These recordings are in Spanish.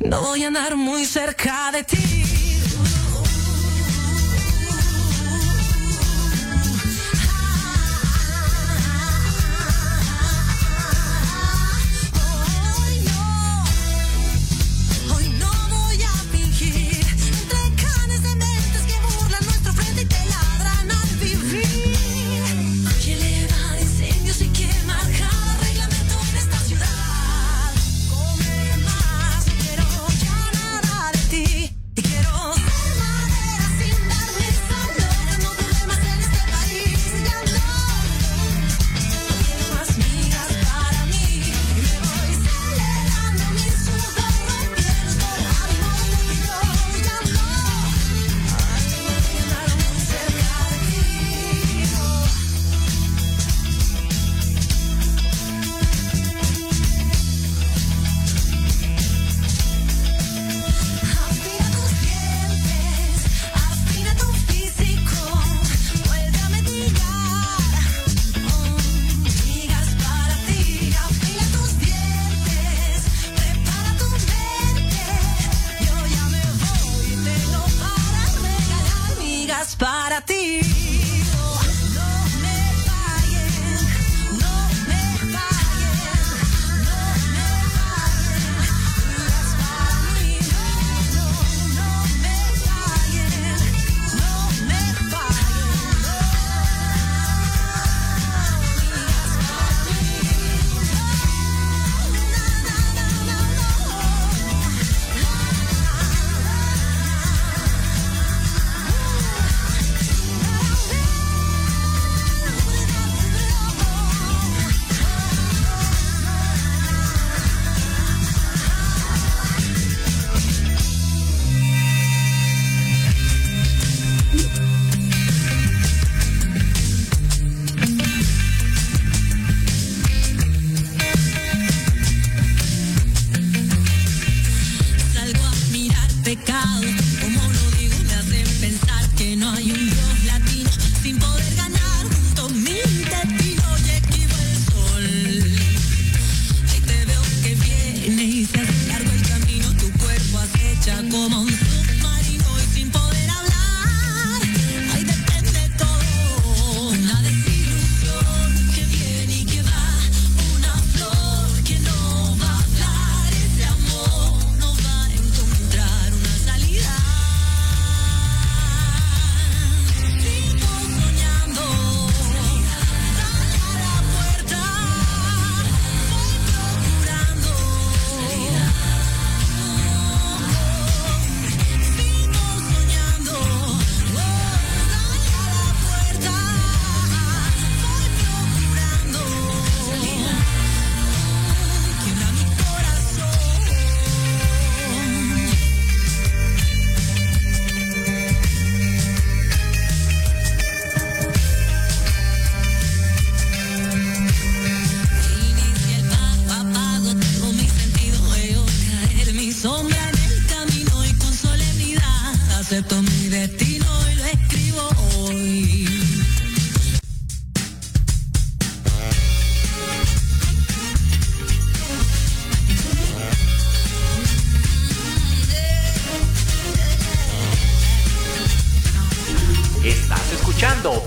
No voy a andar muy cerca de ti.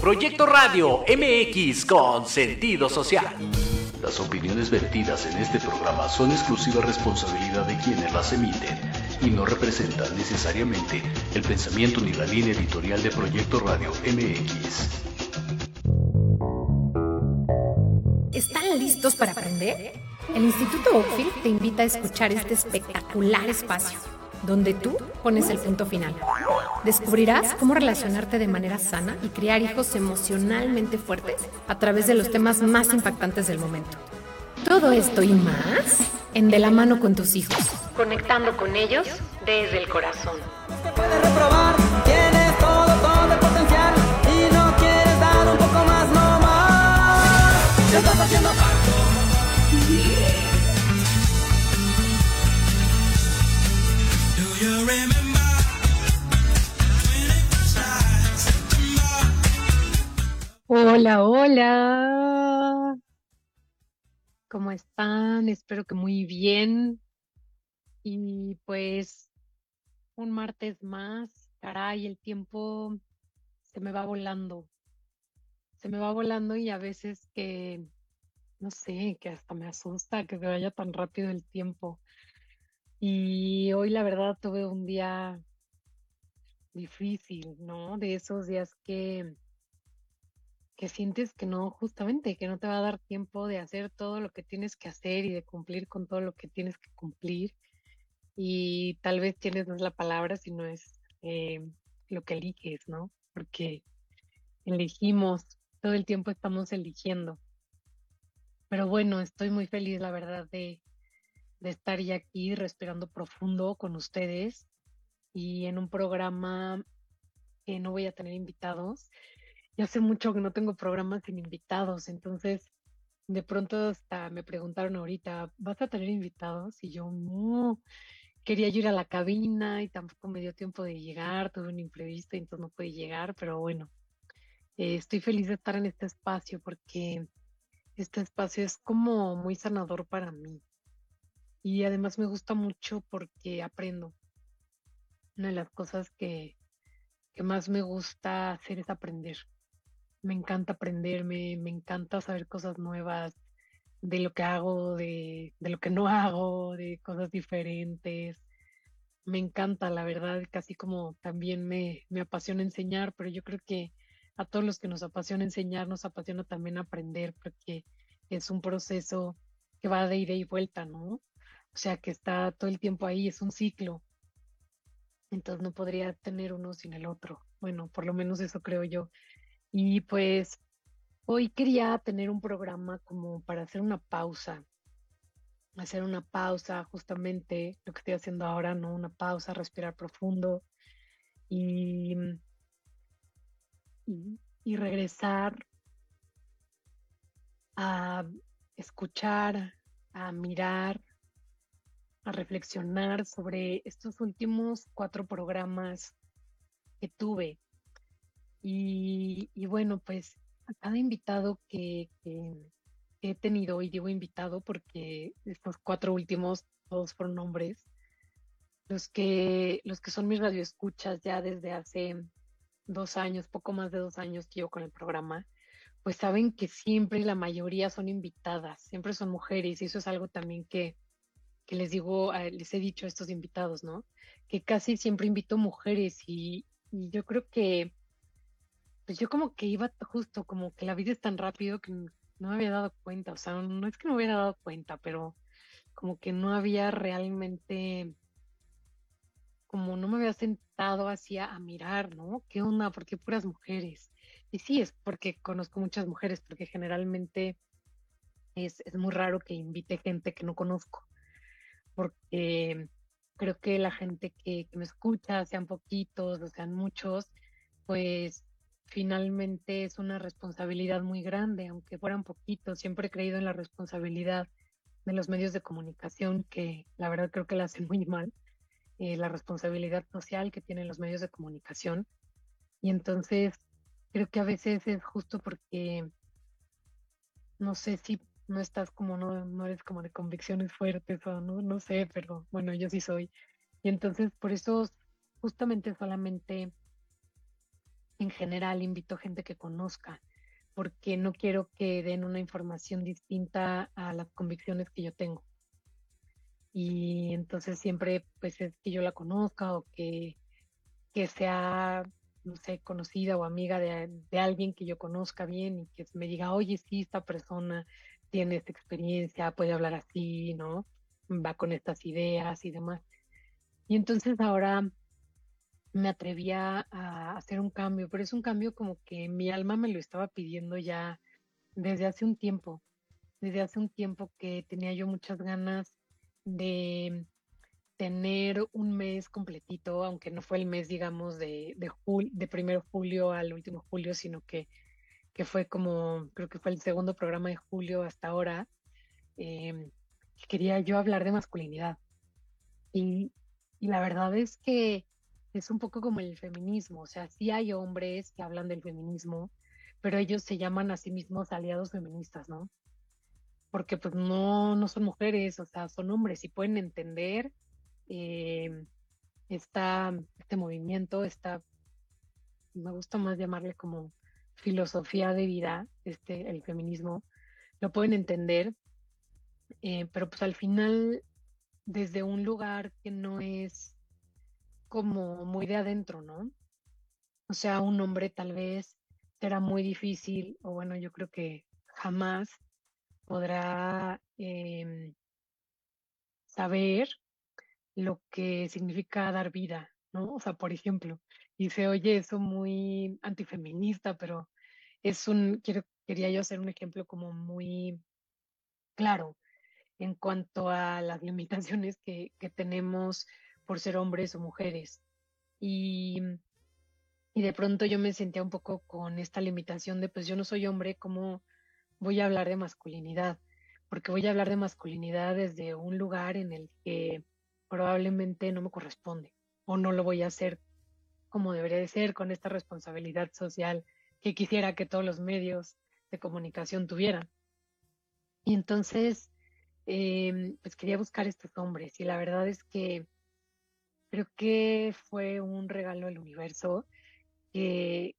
Proyecto Radio MX con sentido social. Las opiniones vertidas en este programa son exclusiva responsabilidad de quienes las emiten y no representan necesariamente el pensamiento ni la línea editorial de Proyecto Radio MX. ¿Están listos para aprender? El Instituto Ophir te invita a escuchar este espectacular espacio donde tú pones el punto final. Descubrirás cómo relacionarte de manera sana y crear hijos emocionalmente fuertes a través de los temas más impactantes del momento. Todo esto y más en De la mano con tus hijos, conectando con ellos desde el corazón. haciendo Hola, hola. ¿Cómo están? Espero que muy bien. Y pues un martes más. Caray, el tiempo se me va volando. Se me va volando y a veces que, no sé, que hasta me asusta que se vaya tan rápido el tiempo. Y hoy la verdad tuve un día difícil, ¿no? De esos días que que sientes que no, justamente, que no te va a dar tiempo de hacer todo lo que tienes que hacer y de cumplir con todo lo que tienes que cumplir. Y tal vez tienes no es la palabra, sino es lo que eliges, ¿no? Porque elegimos, todo el tiempo estamos eligiendo. Pero bueno, estoy muy feliz, la verdad, de, de estar ya aquí respirando profundo con ustedes y en un programa que no voy a tener invitados. Ya hace mucho que no tengo programas sin invitados, entonces de pronto hasta me preguntaron ahorita, ¿vas a tener invitados? Y yo no, quería ir a la cabina y tampoco me dio tiempo de llegar, tuve un imprevisto y entonces no pude llegar, pero bueno, eh, estoy feliz de estar en este espacio porque este espacio es como muy sanador para mí. Y además me gusta mucho porque aprendo. Una de las cosas que, que más me gusta hacer es aprender. Me encanta aprenderme, me encanta saber cosas nuevas de lo que hago, de, de lo que no hago, de cosas diferentes. Me encanta, la verdad, casi como también me, me apasiona enseñar, pero yo creo que a todos los que nos apasiona enseñar, nos apasiona también aprender, porque es un proceso que va de ida y vuelta, ¿no? O sea, que está todo el tiempo ahí, es un ciclo. Entonces no podría tener uno sin el otro. Bueno, por lo menos eso creo yo. Y pues hoy quería tener un programa como para hacer una pausa, hacer una pausa, justamente lo que estoy haciendo ahora, ¿no? Una pausa, respirar profundo y, y, y regresar a escuchar, a mirar, a reflexionar sobre estos últimos cuatro programas que tuve. Y, bueno, pues a cada invitado que, he tenido, y digo invitado porque estos cuatro últimos todos fueron hombres, los que, los que son mis radioescuchas ya desde hace dos años, poco más de dos años que llevo con el programa, pues saben que siempre la mayoría son invitadas, siempre son mujeres, y eso es algo también que, que les digo, les he dicho a estos invitados, ¿no? Que casi siempre invito mujeres y yo creo que, pues yo como que iba justo, como que la vida es tan rápido que no me había dado cuenta, o sea, no es que no hubiera dado cuenta, pero como que no había realmente, como no me había sentado así a, mirar, ¿no? ¿Qué onda? ¿Por qué puras mujeres? Y sí, es porque conozco muchas mujeres, porque generalmente es, es muy raro que invite gente que no conozco, porque creo que la gente que me escucha, sean poquitos o sean muchos, pues finalmente es una responsabilidad muy grande, aunque fueran poquitos. Siempre he creído en la responsabilidad de los medios de comunicación, que la verdad creo que la hacen muy mal, eh, la responsabilidad social que tienen los medios de comunicación. Y entonces creo que a veces es justo porque no sé si no estás como, no, no eres como de convicciones fuertes o no, no sé, pero bueno, yo sí soy. Y entonces por eso justamente solamente en general invito gente que conozca, porque no quiero que den una información distinta a las convicciones que yo tengo. Y entonces siempre pues es que yo la conozca o que, que sea, no sé, conocida o amiga de, de alguien que yo conozca bien y que me diga, oye, sí, esta persona tiene esta experiencia, puede hablar así, ¿no? Va con estas ideas y demás. Y entonces ahora me atrevía a hacer un cambio, pero es un cambio como que mi alma me lo estaba pidiendo ya desde hace un tiempo, desde hace un tiempo que tenía yo muchas ganas de tener un mes completito, aunque no fue el mes, digamos, de, de, jul de primero julio al último julio, sino que, que fue como, creo que fue el segundo programa de julio hasta ahora, eh, quería yo hablar de masculinidad. Y la verdad es que es un poco como el feminismo, o sea, sí hay hombres que hablan del feminismo, pero ellos se llaman a sí mismos aliados feministas, ¿no? Porque pues no, no son mujeres, o sea, son hombres y pueden entender eh, esta, este movimiento, esta, me gusta más llamarle como filosofía de vida, este, el feminismo, lo pueden entender, eh, pero pues al final desde un lugar que no es como muy de adentro, ¿no? O sea, un hombre tal vez será muy difícil, o bueno, yo creo que jamás podrá em, saber lo que significa dar vida, ¿no? O sea, por ejemplo, y se oye eso muy antifeminista, pero es un, quería yo hacer un ejemplo como muy claro en cuanto a las limitaciones que tenemos por ser hombres o mujeres. Y, y de pronto yo me sentía un poco con esta limitación de, pues yo no soy hombre, ¿cómo voy a hablar de masculinidad? Porque voy a hablar de masculinidad desde un lugar en el que probablemente no me corresponde o no lo voy a hacer como debería de ser con esta responsabilidad social que quisiera que todos los medios de comunicación tuvieran. Y entonces, eh, pues quería buscar estos hombres y la verdad es que creo que fue un regalo del universo que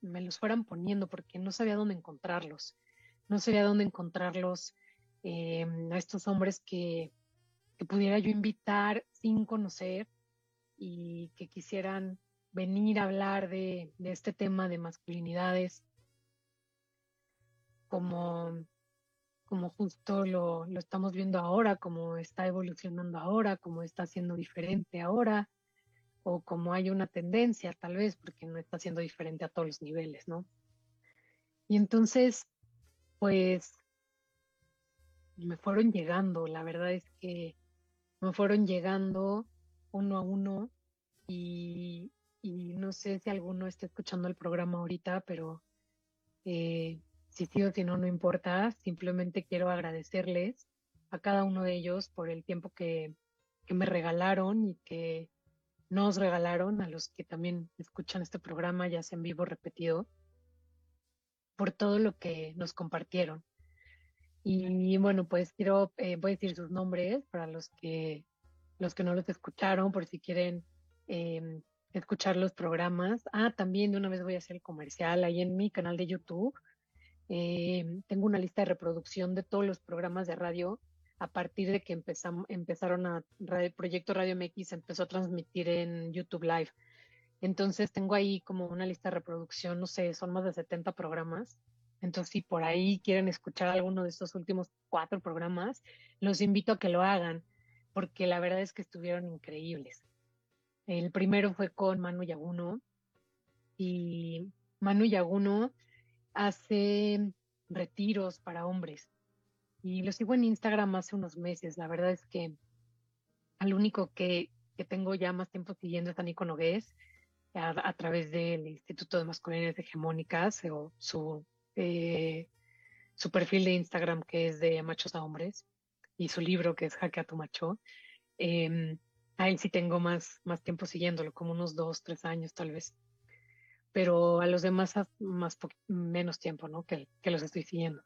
me los fueran poniendo porque no sabía dónde encontrarlos. No sabía dónde encontrarlos eh, a estos hombres que que pudiera yo invitar sin conocer y que quisieran venir a hablar de, de este tema de masculinidades como, como justo lo, lo estamos viendo ahora, como está evolucionando ahora, como está siendo diferente ahora, o como hay una tendencia tal vez, porque no está siendo diferente a todos los niveles, ¿no? Y entonces, pues, me fueron llegando, la verdad es que me fueron llegando uno a uno y, y no sé si alguno está escuchando el programa ahorita, pero eh, si sí o si no, no importa. Simplemente quiero agradecerles a cada uno de ellos por el tiempo que, que me regalaron y que nos regalaron, a los que también escuchan este programa, ya sea en vivo repetido, por todo lo que nos compartieron. Y bueno, pues quiero, eh, voy a decir sus nombres para los que, los que no los escucharon, por si quieren eh, escuchar los programas. Ah, también de una vez voy a hacer el comercial ahí en mi canal de YouTube. Eh, tengo una lista de reproducción de todos los programas de radio a partir de que empezamos, empezaron a, radio, Proyecto Radio MX empezó a transmitir en YouTube Live. Entonces tengo ahí como una lista de reproducción, no sé, son más de 70 programas entonces, si por ahí quieren escuchar alguno de estos últimos cuatro programas, los invito a que lo hagan, porque la verdad es que estuvieron increíbles. El primero fue con Manu Yaguno, y Manu Yaguno hace retiros para hombres. Y lo sigo en Instagram hace unos meses. La verdad es que al único que, que tengo ya más tiempo siguiendo es a Nico Nogués, a, través del Instituto de Masculinidades Hegemónicas o su eh, su perfil de Instagram que es de machos a hombres y su libro que es Jaque a tu macho. Eh, a él sí tengo más, más tiempo siguiéndolo, como unos dos, tres años tal vez. Pero a los demás más menos tiempo, ¿no? Que, que los estoy siguiendo.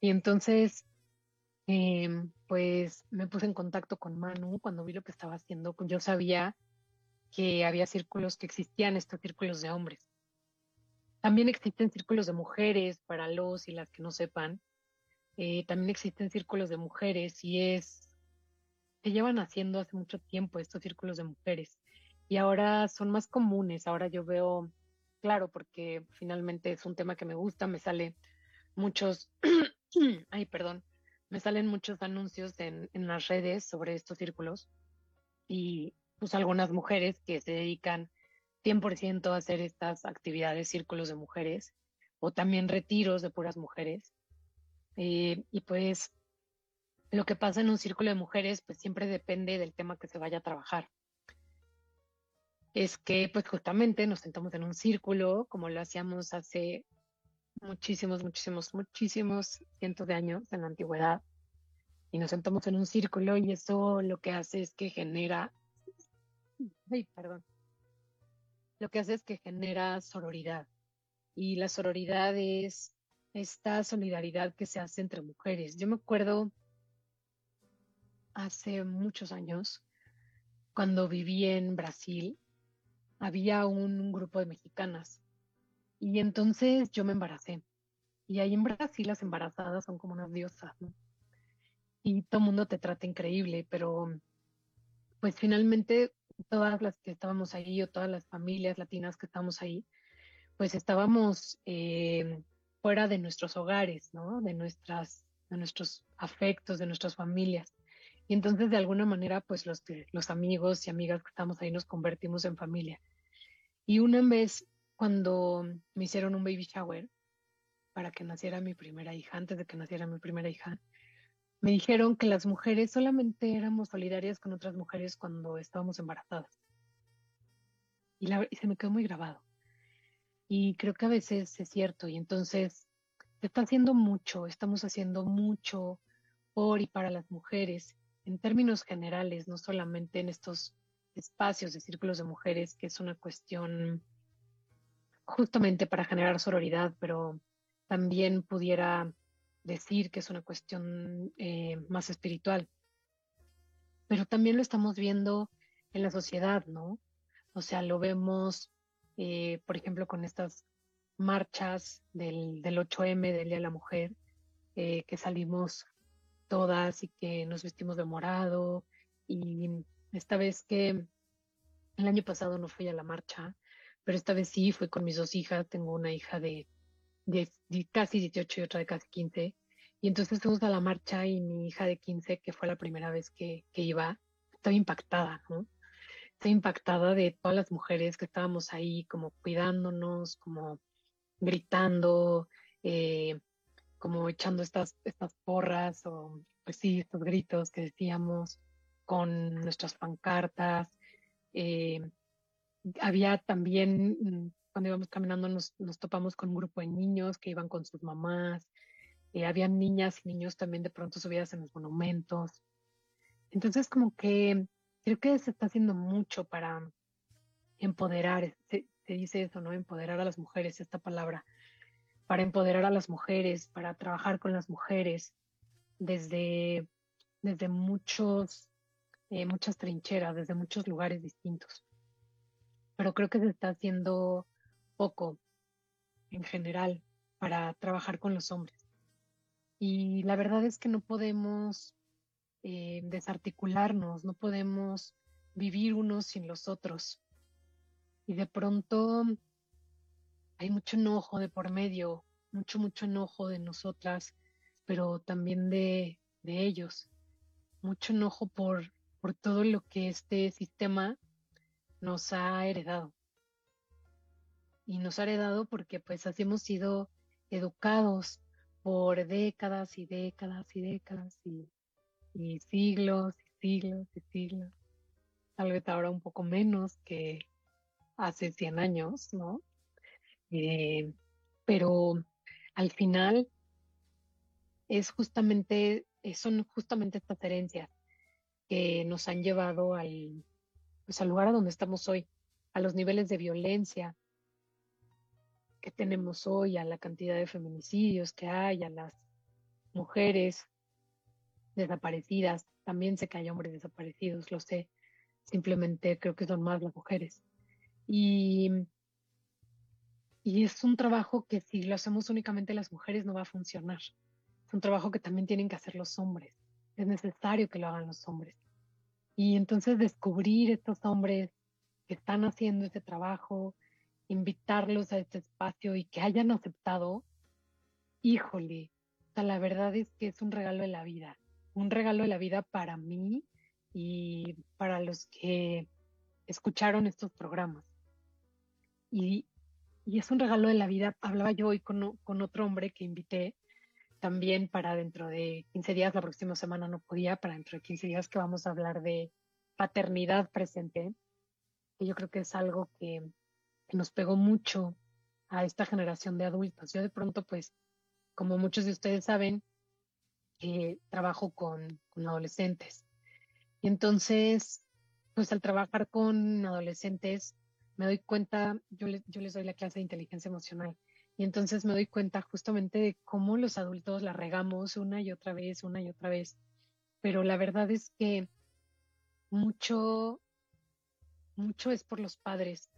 Y entonces, eh, pues me puse en contacto con Manu cuando vi lo que estaba haciendo. Yo sabía que había círculos, que existían estos círculos de hombres. También existen círculos de mujeres para los y las que no sepan. Eh, también existen círculos de mujeres y es, se llevan haciendo hace mucho tiempo estos círculos de mujeres y ahora son más comunes. Ahora yo veo, claro, porque finalmente es un tema que me gusta, me sale muchos, ay, perdón, me salen muchos anuncios en, en las redes sobre estos círculos y pues algunas mujeres que se dedican 100% a hacer estas actividades, círculos de mujeres o también retiros de puras mujeres. Eh, y pues lo que pasa en un círculo de mujeres pues siempre depende del tema que se vaya a trabajar. Es que pues justamente nos sentamos en un círculo como lo hacíamos hace muchísimos, muchísimos, muchísimos cientos de años en la antigüedad y nos sentamos en un círculo y eso lo que hace es que genera, ay, perdón, lo que hace es que genera sororidad. Y la sororidad es esta solidaridad que se hace entre mujeres. Yo me acuerdo hace muchos años cuando viví en Brasil, había un grupo de mexicanas y entonces yo me embaracé. Y ahí en Brasil las embarazadas son como unas diosas. Y todo el mundo te trata increíble, pero pues finalmente todas las que estábamos ahí o todas las familias latinas que estábamos ahí, pues estábamos eh, fuera de nuestros hogares, ¿no? De nuestras, de nuestros afectos, de nuestras familias. Y entonces de alguna manera, pues los, los amigos y amigas que estamos ahí nos convertimos en familia. Y una vez cuando me hicieron un baby shower para que naciera mi primera hija, antes de que naciera mi primera hija, me dijeron que las mujeres solamente éramos solidarias con otras mujeres cuando estábamos embarazadas. Y, la- y se me quedó muy grabado. Y creo que a veces es cierto. Y entonces se está haciendo mucho, estamos haciendo mucho por y para las mujeres en términos generales, no solamente en estos espacios de círculos de mujeres, que es una cuestión justamente para generar sororidad, pero también pudiera decir que es una cuestión eh, más espiritual. Pero también lo estamos viendo en la sociedad, ¿no? O sea, lo vemos, eh, por ejemplo, con estas marchas del, del 8M, del Día de la Mujer, eh, que salimos todas y que nos vestimos de morado. Y esta vez que el año pasado no fui a la marcha, pero esta vez sí fui con mis dos hijas. Tengo una hija de, casi 18 y otra de casi 15. Y entonces fuimos a la marcha y mi hija de 15, que fue la primera vez que, que iba, estaba impactada, ¿no? Estaba impactada de todas las mujeres que estábamos ahí como cuidándonos, como gritando, eh, como echando estas, estas porras o pues sí, estos gritos que decíamos con nuestras pancartas. Eh, había también, mm, cuando íbamos caminando, nos, nos topamos con un grupo de niños que iban con sus mamás. Eh, había niñas y niños también de pronto subidas en los monumentos. Entonces, como que creo que se está haciendo mucho para empoderar, se, se dice eso, ¿no? Empoderar a las mujeres, esta palabra, para empoderar a las mujeres, para trabajar con las mujeres desde, desde muchos, eh, muchas trincheras, desde muchos lugares distintos. Pero creo que se está haciendo poco en general para trabajar con los hombres. Y la verdad es que no podemos eh, desarticularnos, no podemos vivir unos sin los otros. Y de pronto hay mucho enojo de por medio, mucho, mucho enojo de nosotras, pero también de, de ellos. Mucho enojo por, por todo lo que este sistema nos ha heredado. Y nos ha heredado porque pues así hemos sido educados por décadas y décadas y décadas y, y siglos y siglos y siglos. Tal vez ahora un poco menos que hace 100 años, ¿no? Eh, pero al final es justamente, eh, son justamente estas herencias que nos han llevado al, pues, al lugar a donde estamos hoy, a los niveles de violencia que tenemos hoy, a la cantidad de feminicidios que hay, a las mujeres desaparecidas. También sé que hay hombres desaparecidos, lo sé. Simplemente creo que son más las mujeres. Y, y es un trabajo que si lo hacemos únicamente las mujeres no va a funcionar. Es un trabajo que también tienen que hacer los hombres. Es necesario que lo hagan los hombres. Y entonces descubrir estos hombres que están haciendo ese trabajo, invitarlos a este espacio y que hayan aceptado, híjole, o sea, la verdad es que es un regalo de la vida, un regalo de la vida para mí y para los que escucharon estos programas. Y, y es un regalo de la vida. Hablaba yo hoy con, con otro hombre que invité también para dentro de 15 días, la próxima semana no podía, para dentro de 15 días que vamos a hablar de paternidad presente, que yo creo que es algo que, que nos pegó mucho a esta generación de adultos. Yo de pronto, pues, como muchos de ustedes saben, eh, trabajo con, con adolescentes. Y entonces, pues al trabajar con adolescentes, me doy cuenta, yo, les- doy la clase de inteligencia emocional, y entonces me doy cuenta justamente de cómo los adultos la regamos una y otra vez, una y otra vez. Pero la verdad es que mucho mucho es por los padres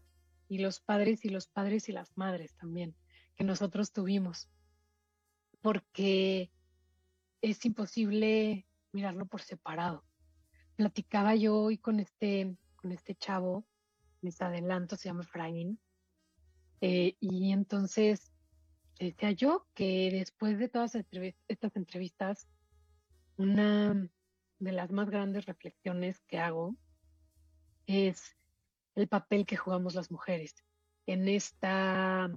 y los padres y los padres y las madres también que nosotros tuvimos, porque es imposible mirarlo por separado. Platicaba yo hoy con este, con este chavo, les adelanto, se llama Efraín, eh, y entonces decía yo que después de todas estas entrevistas, una de las más grandes reflexiones que hago es el papel que jugamos las mujeres en esta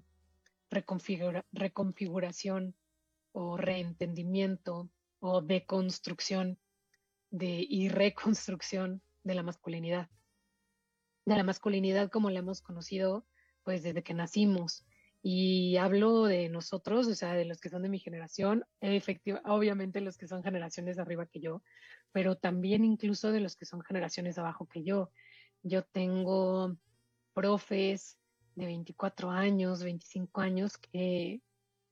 reconfiguración o reentendimiento o deconstrucción de, y reconstrucción de la masculinidad. De la masculinidad como la hemos conocido pues desde que nacimos. Y hablo de nosotros, o sea, de los que son de mi generación, efectiva, obviamente los que son generaciones arriba que yo, pero también incluso de los que son generaciones abajo que yo. Yo tengo profes de 24 años, 25 años que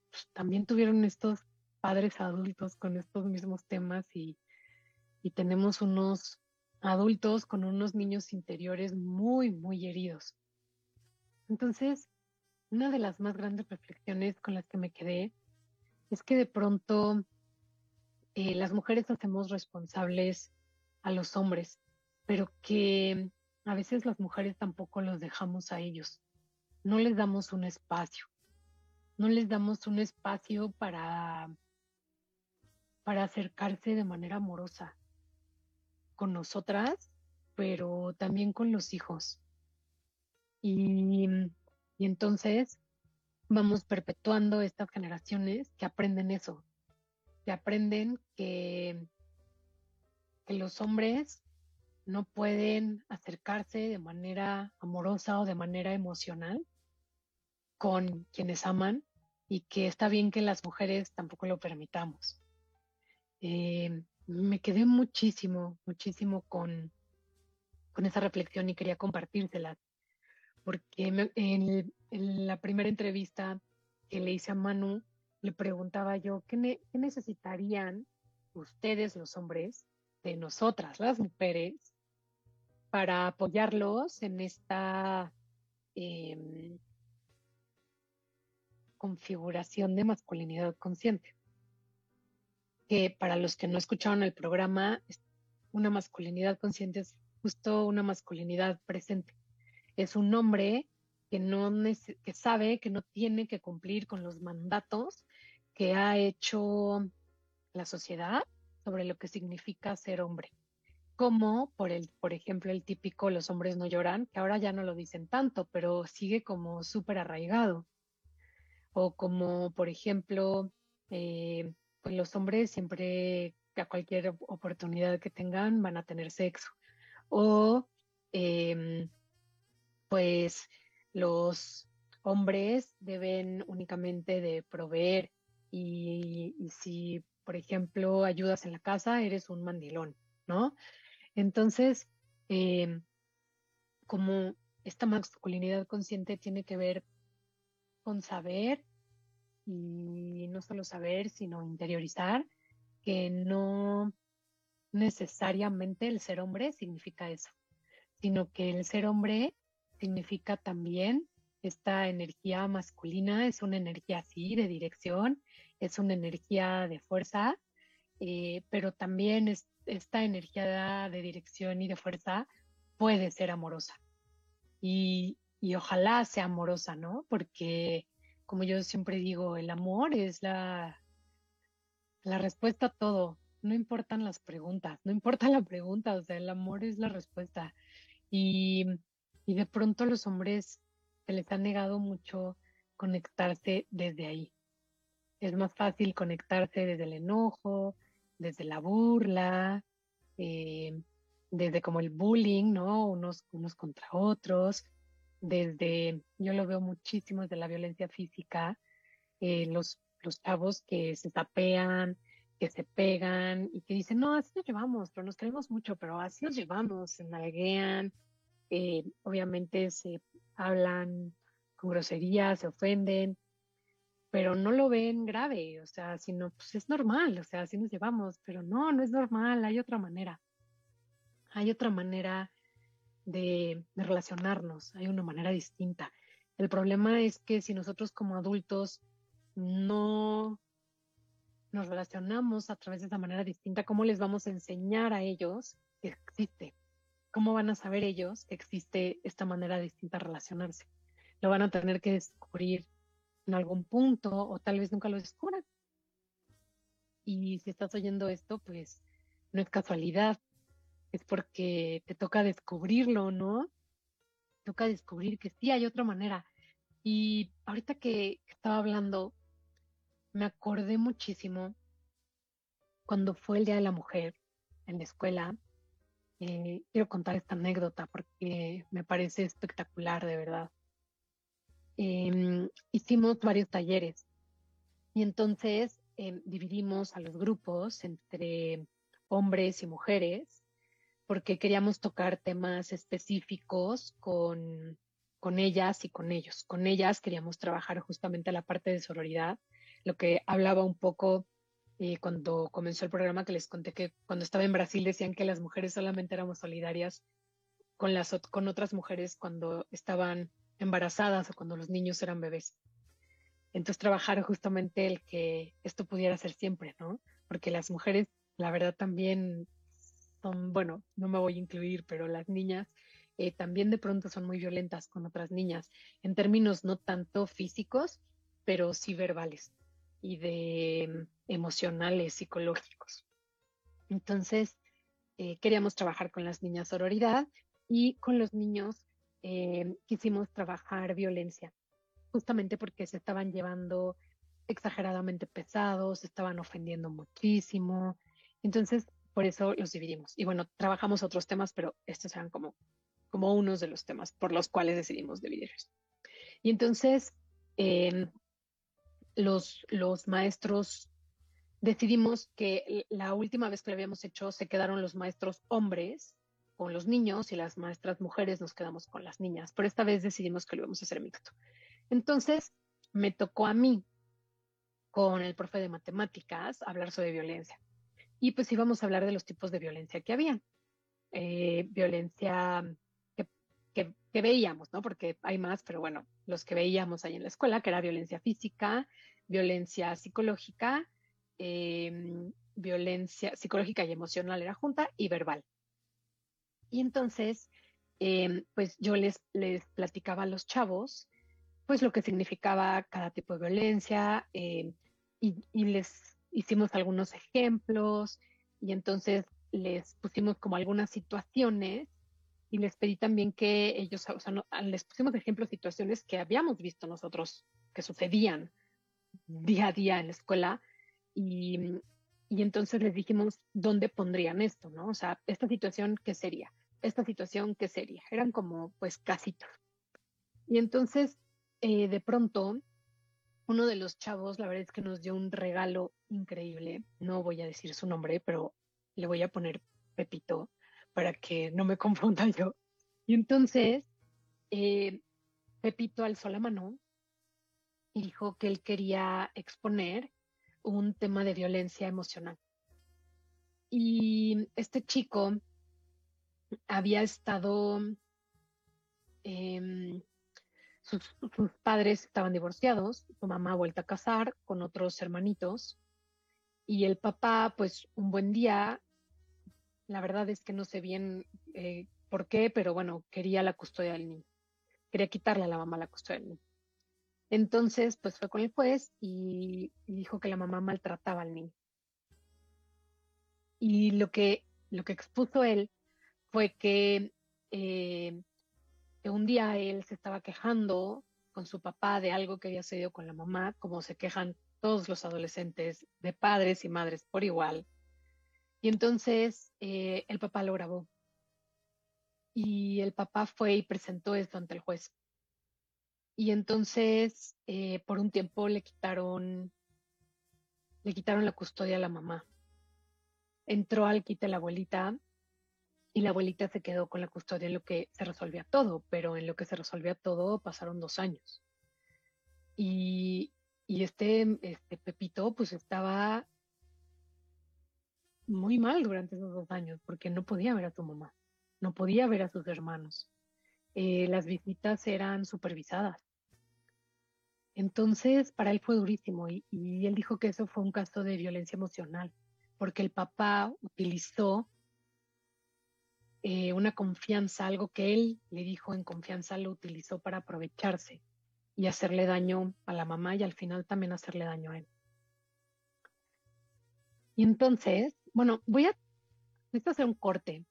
pues, también tuvieron estos padres adultos con estos mismos temas y, y tenemos unos adultos con unos niños interiores muy, muy heridos. Entonces, una de las más grandes reflexiones con las que me quedé es que de pronto eh, las mujeres hacemos responsables a los hombres, pero que a veces las mujeres tampoco los dejamos a ellos. No les damos un espacio. No les damos un espacio para, para acercarse de manera amorosa con nosotras, pero también con los hijos. Y, entonces vamos perpetuando estas generaciones que aprenden eso, que aprenden que, que los hombres no pueden acercarse de manera amorosa o de manera emocional con quienes aman y que está bien que las mujeres tampoco lo permitamos. Eh, me quedé muchísimo, muchísimo con, con esa reflexión y quería compartírsela, porque me- en, en la primera entrevista que le hice a Manu, le preguntaba yo, ¿qué, ne- qué necesitarían ustedes los hombres de nosotras, las mujeres, para apoyarlos en esta em, configuración de masculinidad consciente? Que para los que no escucharon el programa, una masculinidad consciente es justo una masculinidad presente. Es un hombre que no que sabe que no tiene que cumplir con los mandatos que ha hecho la sociedad sobre lo que significa ser hombre. Como por el, por ejemplo, el típico los hombres no lloran, que ahora ya no lo dicen tanto, pero sigue como súper arraigado. O como, por ejemplo, eh, los hombres siempre a cualquier op- oportunidad que tengan van a tener sexo. O em, pues los hombres deben únicamente de proveer y, y si, por ejemplo, ayudas en la casa, eres un mandilón, ¿no? Entonces, em, como esta masculinidad consciente tiene que ver con saber y no solo saber, sino interiorizar que no necesariamente el ser hombre significa eso, sino que el ser hombre significa también esta energía masculina, es una energía así de dirección, es una energía de fuerza, eh, pero también es, esta energía de dirección y de fuerza puede ser amorosa. Y, y ojalá sea amorosa, ¿no? Porque, como yo siempre digo, el amor es la, la respuesta a todo. No importan las preguntas, no importa la pregunta, o sea, el amor es la respuesta. Y, y de pronto a los hombres se les ha negado mucho conectarse desde ahí. Es más fácil conectarse desde el enojo, desde la burla, eh, desde como el bullying, ¿no? Unos, unos contra otros, desde, yo lo veo muchísimo desde la violencia física, eh, los, los chavos que se tapean, que se pegan y que dicen, no, así nos llevamos, pero nos queremos mucho, pero así nos llevamos, se nalguean, eh, obviamente se hablan con groserías, se ofenden, pero no lo ven grave, o sea, sino pues es normal, o sea, así nos llevamos, pero no, no es normal, hay otra manera. Hay otra manera de, relacionarnos, hay una manera distinta. El problema es que si nosotros como adultos no nos relacionamos a través de esa manera distinta, ¿cómo les vamos a enseñar a ellos que existe? ¿Cómo van a saber ellos que existe esta manera distinta de relacionarse? Lo van a tener que descubrir en algún punto o tal vez nunca lo descubran. Y si estás oyendo esto, pues no es casualidad, porque te toca descubrirlo, ¿no? Toca descubrir que sí hay otra manera. Y ahorita que estaba hablando, me acordé muchísimo cuando fue el Día de la Mujer en la escuela. Eh, quiero contar esta anécdota porque me parece espectacular, de verdad. Em, hicimos varios talleres y entonces em, dividimos a los grupos entre hombres y mujeres porque queríamos tocar temas específicos con, con ellas y con ellos. Con ellas queríamos trabajar justamente la parte de sororidad lo que hablaba un poco eh, cuando comenzó el programa que les conté que cuando estaba en Brasil decían que las mujeres solamente éramos solidarias con, las, con otras mujeres cuando estaban embarazadas o cuando los niños eran bebés. Entonces trabajar justamente el que esto pudiera ser siempre, ¿no? Porque las mujeres, la verdad, también bueno, no me voy a incluir, pero las niñas eh, también de pronto son muy violentas con otras niñas, en términos no tanto físicos, pero sí verbales y de emocionales, psicológicos. Entonces, eh, queríamos trabajar con las niñas sororidad y con los niños eh, quisimos trabajar violencia, justamente porque se estaban llevando exageradamente pesados, se estaban ofendiendo muchísimo. Entonces, por eso los dividimos. Y bueno, trabajamos otros temas, pero estos eran como, como unos de los temas por los cuales decidimos dividirlos. Y entonces, eh, los, los maestros decidimos que la última vez que lo habíamos hecho se quedaron los maestros hombres con los niños y las maestras mujeres nos quedamos con las niñas. Pero esta vez decidimos que lo íbamos a hacer mixto. Entonces me tocó a mí con el profe de matemáticas hablar sobre violencia. Y pues íbamos a hablar de los tipos de violencia que había. Eh, violencia que, que, veíamos, ¿no? Porque hay más, pero bueno, los que veíamos ahí en la escuela, que era violencia física, violencia psicológica, eh, violencia psicológica y emocional era junta y verbal. Y entonces, eh, pues yo les, les platicaba a los chavos, pues lo que significaba cada tipo de violencia eh, y, y les hicimos algunos ejemplos y entonces les pusimos como algunas situaciones y les pedí también que ellos, o sea, no, les pusimos de ejemplo situaciones que habíamos visto nosotros que sucedían día a día en la escuela y, y entonces les dijimos dónde pondrían esto, ¿no? O sea, esta situación, ¿qué sería? Esta situación, ¿qué sería? Eran como pues casitos. Y entonces, eh, de pronto, uno de los chavos, la verdad es que nos dio un regalo increíble. No voy a decir su nombre, pero le voy a poner Pepito para que no me confunda yo. Y entonces, eh, Pepito alzó la mano y dijo que él quería exponer un tema de violencia emocional. Y este chico había estado, eh, sus, sus, padres estaban divorciados, su mamá vuelta a casar con otros hermanitos y el papá, pues un buen día, la verdad es que no sé bien eh, por qué, pero bueno, quería la custodia del niño, quería quitarle a la mamá la custodia del niño. Entonces, pues fue con el juez y, dijo que la mamá maltrataba al niño. Y lo que, lo que expuso él fue que, eh, que un día él se estaba quejando con su papá de algo que había sucedido con la mamá, como se quejan todos los adolescentes de padres y madres por igual. Y entonces eh, el papá lo grabó. Y el papá fue y presentó esto ante el juez. Y entonces, eh, por un tiempo le quitaron, le quitaron la custodia a la mamá. Entró al quite la abuelita y la abuelita se quedó con la custodia en lo que se resolvía todo, pero en lo que se resolvía todo pasaron dos años. Y, y este, este Pepito pues estaba muy mal durante esos dos años porque no podía ver a su mamá. no podía ver a sus hermanos. Eh, las visitas eran supervisadas. Entonces, para él fue durísimo y, y él dijo que eso fue un caso de violencia emocional, porque el papá utilizó eh, una confianza, algo que él le dijo en confianza, lo utilizó para aprovecharse y hacerle daño a la mamá y al final también hacerle daño a él. Y entonces, bueno, voy a, necesito hacer un corte.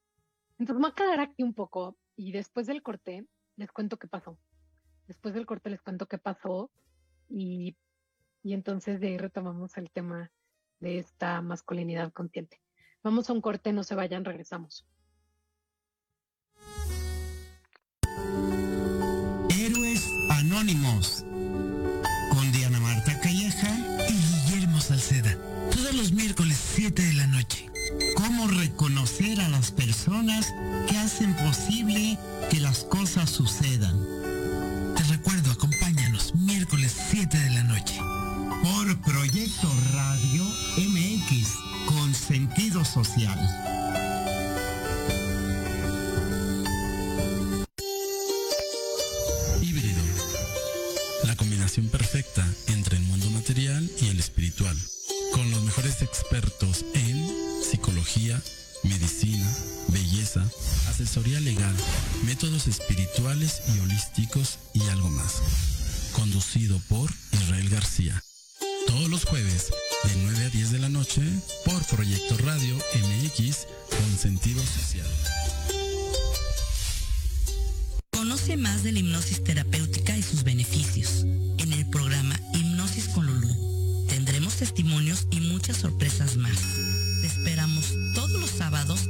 Entonces me voy a quedar aquí un poco y después del corte les cuento qué pasó. Después del corte les cuento qué pasó y, y entonces de ahí retomamos el tema de esta masculinidad consciente. Vamos a un corte, no se vayan, regresamos. Anónimos con Diana Marta Calleja y Guillermo Salceda. Todos los miércoles 7 de la noche. Cómo reconocer a las personas que hacen posible que las cosas sucedan. Te recuerdo, acompáñanos miércoles 7 de la noche. Por Proyecto Radio MX con sentido social. Asesoría legal, métodos espirituales y holísticos y algo más. Conducido por Israel García. Todos los jueves de 9 a 10 de la noche por Proyecto Radio MX con sentido social. Conoce más de la hipnosis terapéutica y sus beneficios en el programa Hipnosis con Lulú. Tendremos testimonios y muchas sorpresas más. Te esperamos todos los sábados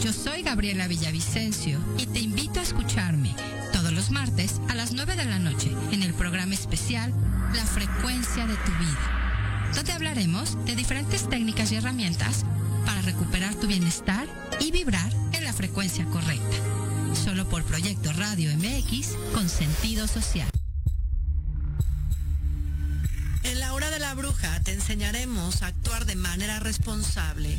Yo soy Gabriela Villavicencio y te invito a escucharme todos los martes a las 9 de la noche en el programa especial La frecuencia de tu vida, donde hablaremos de diferentes técnicas y herramientas para recuperar tu bienestar y vibrar en la frecuencia correcta. Solo por Proyecto Radio MX con sentido social. En la hora de la bruja te enseñaremos a actuar de manera responsable.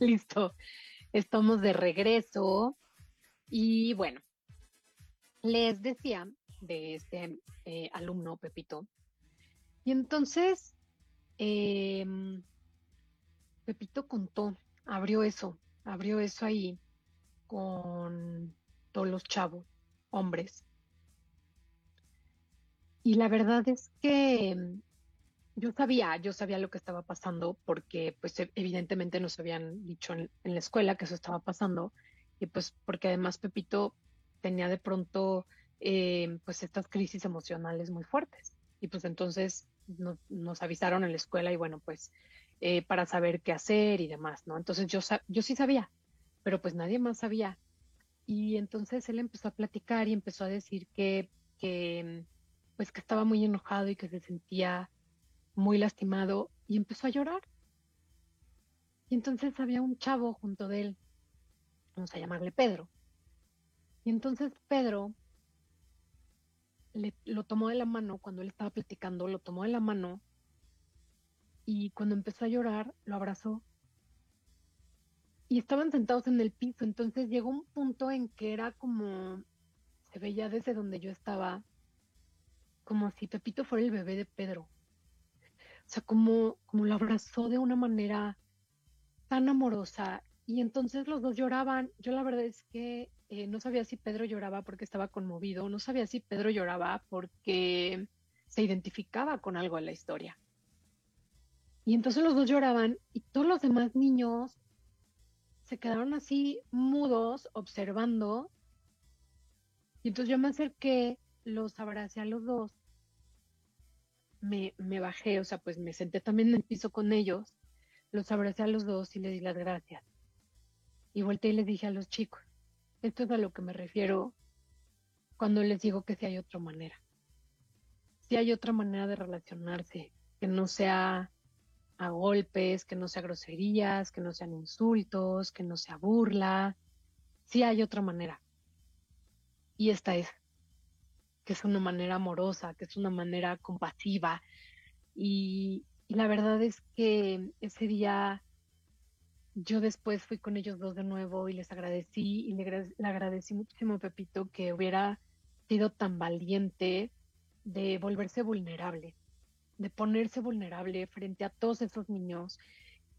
Listo, estamos de regreso y bueno, les decía de este eh, alumno Pepito. Y entonces, em, Pepito contó, abrió eso, abrió eso ahí con todos los chavos, hombres. Y la verdad es que yo sabía, yo sabía lo que estaba pasando porque pues e- evidentemente nos habían dicho en, la escuela que eso estaba pasando y pues porque además Pepito tenía de pronto eh, pues estas crisis emocionales muy fuertes y pues entonces nos, avisaron en la escuela y bueno pues eh, para saber qué hacer y demás, ¿no? Entonces yo, yo sí sabía, pero pues nadie más sabía. Y entonces él empezó a platicar y empezó a decir que, que pues que estaba muy enojado y que se sentía muy lastimado y empezó a llorar. Y entonces había un chavo junto de él vamos a llamarle Pedro. Y entonces Pedro le, lo tomó de la mano cuando él estaba platicando, lo tomó de la mano y cuando empezó a llorar lo abrazó. Y estaban sentados en el piso, entonces llegó un punto en que era como, se veía desde donde yo estaba, como si Pepito fuera el bebé de Pedro. O sea, como, como lo abrazó de una manera tan amorosa. Y entonces los dos lloraban. Yo la verdad es que eh, no sabía si Pedro lloraba porque estaba conmovido, no sabía si Pedro lloraba porque se identificaba con algo en la historia. Y entonces los dos lloraban y todos los demás niños se quedaron así mudos, observando. Y entonces yo me acerqué, los abracé a los dos, me, me bajé, o sea, pues me senté también en el piso con ellos, los abracé a los dos y les di las gracias. Y volteé y les dije a los chicos, esto es a lo que me refiero cuando les digo que si hay otra manera. Si hay otra manera de relacionarse, que no sea a golpes, que no sea groserías, que no sean insultos, que no sea burla. Si hay otra manera. Y esta es, que es una manera amorosa, que es una manera compasiva. Y, la verdad es que ese día yo después fui con ellos dos de nuevo y les agradecí y le, le agradecí muchísimo a Pepito que hubiera sido tan valiente de volverse vulnerable, de ponerse vulnerable frente a todos esos niños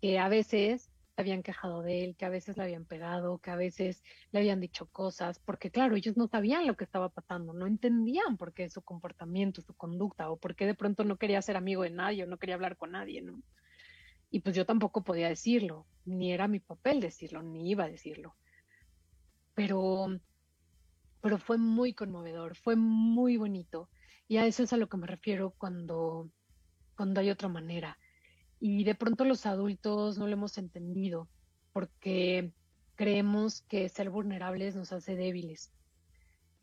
que a veces habían quejado de él, que a veces le habían pegado, que a veces le habían dicho cosas, porque claro, ellos no sabían lo que estaba pasando, no entendían por qué su comportamiento, su conducta, o por qué de pronto no quería ser amigo de nadie o no quería hablar con nadie, ¿no? Y pues yo tampoco podía decirlo, ni era mi papel decirlo, ni iba a decirlo. Pero, pero fue muy conmovedor, fue muy bonito. Y a eso es a lo que me refiero cuando, cuando hay otra manera. Y de pronto los adultos no lo hemos entendido, porque creemos que ser vulnerables nos hace débiles.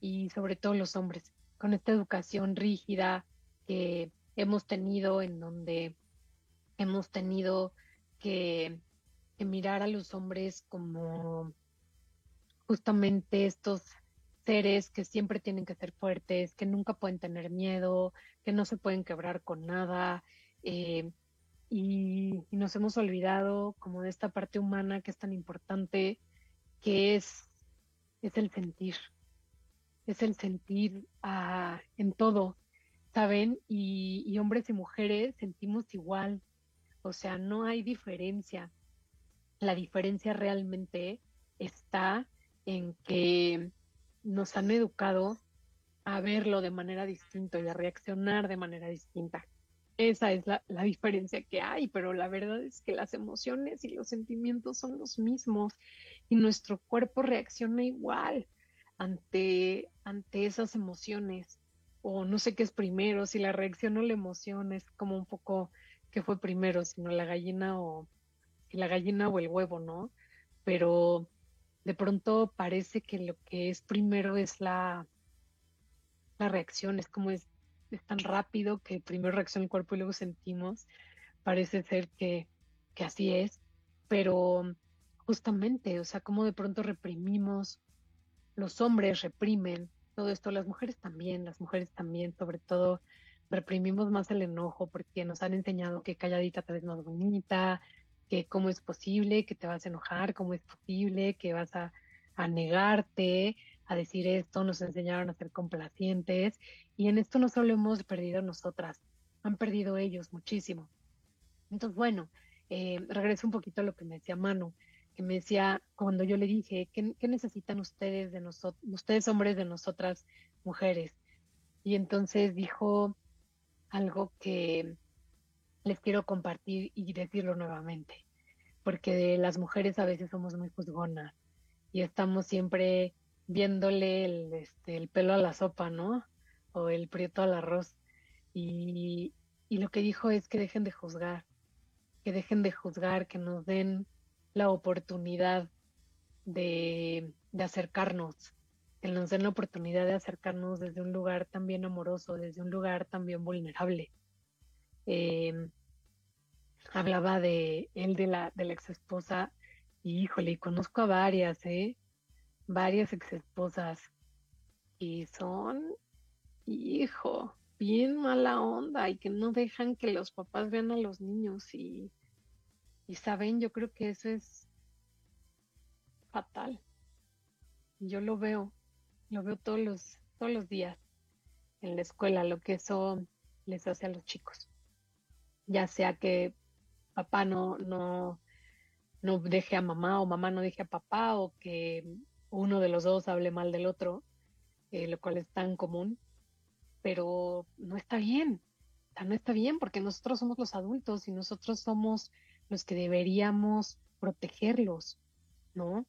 Y sobre todo los hombres, con esta educación rígida que hemos tenido en donde hemos tenido que, mirar a los hombres como justamente estos seres que siempre tienen que ser fuertes, que nunca pueden tener miedo, que no se pueden quebrar con nada. eh, y, nos hemos olvidado como de esta parte humana que es tan importante, que es, es el sentir, es el sentir ah, en todo, ¿saben? Y hombres y mujeres sentimos igual, o sea, no hay diferencia. La diferencia realmente está en que nos han educado a verlo de manera distinta y a reaccionar de manera distinta. Esa es la, la diferencia que hay, pero la verdad es que las emociones y los sentimientos son los mismos y nuestro cuerpo reacciona igual ante, ante esas emociones. O no sé qué es primero, si la reacción o la emoción es como un poco que fue primero, sino la gallina o la gallina o el huevo, ¿no? Pero de pronto parece que lo que es primero es la, la reacción, es como es, es tan rápido que primero reacciona el cuerpo y luego sentimos. Parece ser que, que así es, pero justamente, o sea, como de pronto reprimimos, los hombres reprimen todo esto, las mujeres también, las mujeres también, sobre todo reprimimos más el enojo porque nos han enseñado que calladita te ves más bonita, que cómo es posible que te vas a enojar, cómo es posible que vas a, a negarte, a decir esto, nos enseñaron a ser complacientes y en esto no solo hemos perdido nosotras, han perdido ellos muchísimo. Entonces, bueno, eh, regreso un poquito a lo que me decía Manu, que me decía cuando yo le dije, ¿qué, necesitan ustedes de nosotros, ustedes hombres de nosotras mujeres? Y entonces dijo algo que les quiero compartir y decirlo nuevamente, porque las mujeres a veces somos muy juzgonas y estamos siempre viéndole el, este, el pelo a la sopa, ¿no? O el prieto al arroz. Y, y lo que dijo es que dejen de juzgar, que dejen de juzgar, que nos den la oportunidad de, de acercarnos, que nos den la oportunidad de acercarnos desde un lugar también amoroso, desde un lugar también vulnerable. Eh, hablaba de él, de la, de la ex esposa, y híjole, conozco a varias, ¿eh? varias exesposas y son, hijo, bien mala onda y que no dejan que los papás vean a los niños y, saben, yo creo que eso es fatal. Yo lo veo, lo veo todos los, todos los días en la escuela, lo que eso les hace a los chicos. Ya sea que papá no, no, no deje a mamá o mamá no deje a papá o que uno de los dos hable mal del otro, eh, lo cual es tan común, pero no está bien. No está bien porque nosotros somos los adultos y nosotros somos los que deberíamos protegerlos, ¿no?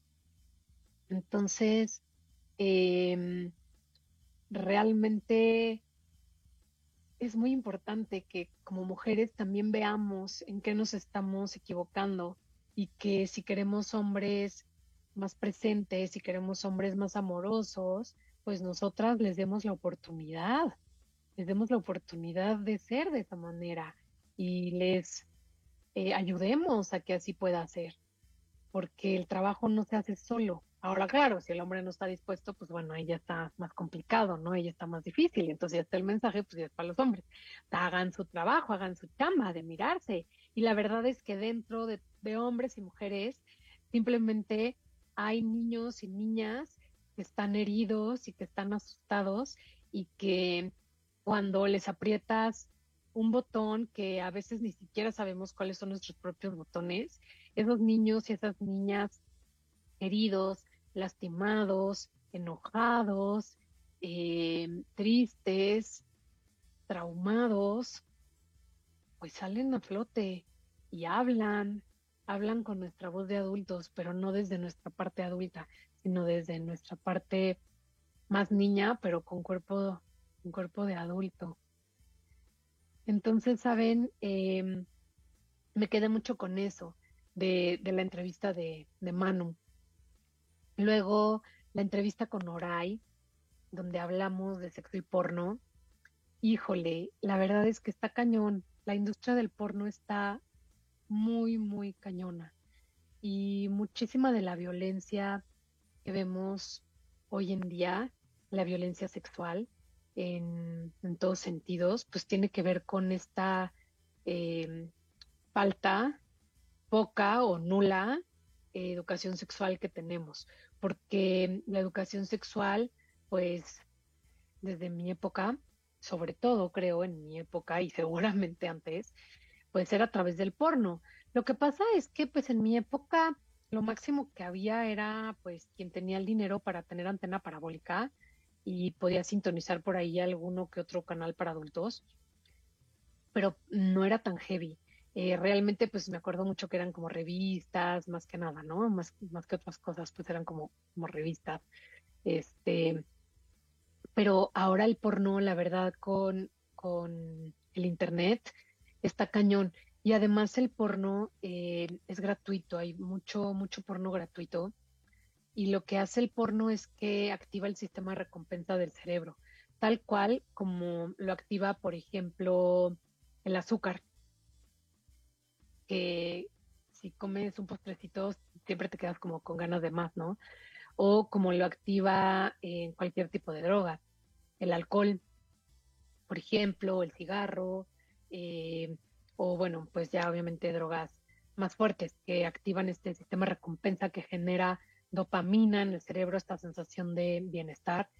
Entonces, em, realmente es muy importante que como mujeres también veamos en qué nos estamos equivocando y que si queremos hombres más presentes, si queremos hombres más amorosos, pues nosotras les demos la oportunidad, les demos la oportunidad de ser de esa manera y les eh, ayudemos a que así pueda ser, porque el trabajo no se hace solo. Ahora, claro, si el hombre no está dispuesto, pues bueno, ahí ya está más complicado, ¿no? Ahí ya está más difícil. Entonces ya está el mensaje, pues ya es para los hombres. Hagan su trabajo, hagan su chamba de mirarse. Y la verdad es que dentro de, de hombres y mujeres, simplemente hay niños y niñas que están heridos y que están asustados y que cuando les aprietas un botón que a veces ni siquiera sabemos cuáles son nuestros propios botones, esos niños y esas niñas heridos, lastimados, enojados, eh, tristes, traumados, pues salen a flote y hablan, hablan con nuestra voz de adultos, pero no desde nuestra parte adulta, sino desde nuestra parte más niña, pero con cuerpo, con cuerpo de adulto. Entonces, saben, Em, me quedé mucho con eso de, de la entrevista de, de Manu. Luego, la entrevista con Oray, donde hablamos de sexo y porno. Híjole, la verdad es que está cañón. La industria del porno está muy, muy cañona. Y muchísima de la violencia que vemos hoy en día, la violencia sexual, en, todos sentidos, pues tiene que ver con esta eh, falta, poca o nula eh, educación sexual que tenemos, porque la educación sexual, pues desde mi época, sobre todo creo en mi época y seguramente antes, puede ser a través del porno. Lo que pasa es que pues en mi época lo máximo que había era pues quien tenía el dinero para tener antena parabólica y podía sintonizar por ahí alguno que otro canal para adultos, pero no era tan heavy. Eh, realmente pues me acuerdo mucho que eran como revistas, más que nada, ¿no? Más, más que otras cosas, pues eran como, como revistas. Este, pero ahora el porno, la verdad, con, con el internet, está cañón. Y además el porno eh, es gratuito, hay mucho, mucho porno gratuito. Y lo que hace el porno es que activa el sistema de recompensa del cerebro, tal cual como lo activa, por ejemplo, el azúcar. Que si comes un postrecito, siempre te quedas como con ganas de más, ¿no? O como lo activa en cualquier tipo de droga. El alcohol, por ejemplo, el cigarro, eh, o bueno, pues ya obviamente drogas más fuertes que activan este sistema de recompensa que genera dopamina en el cerebro, esta sensación de bienestar.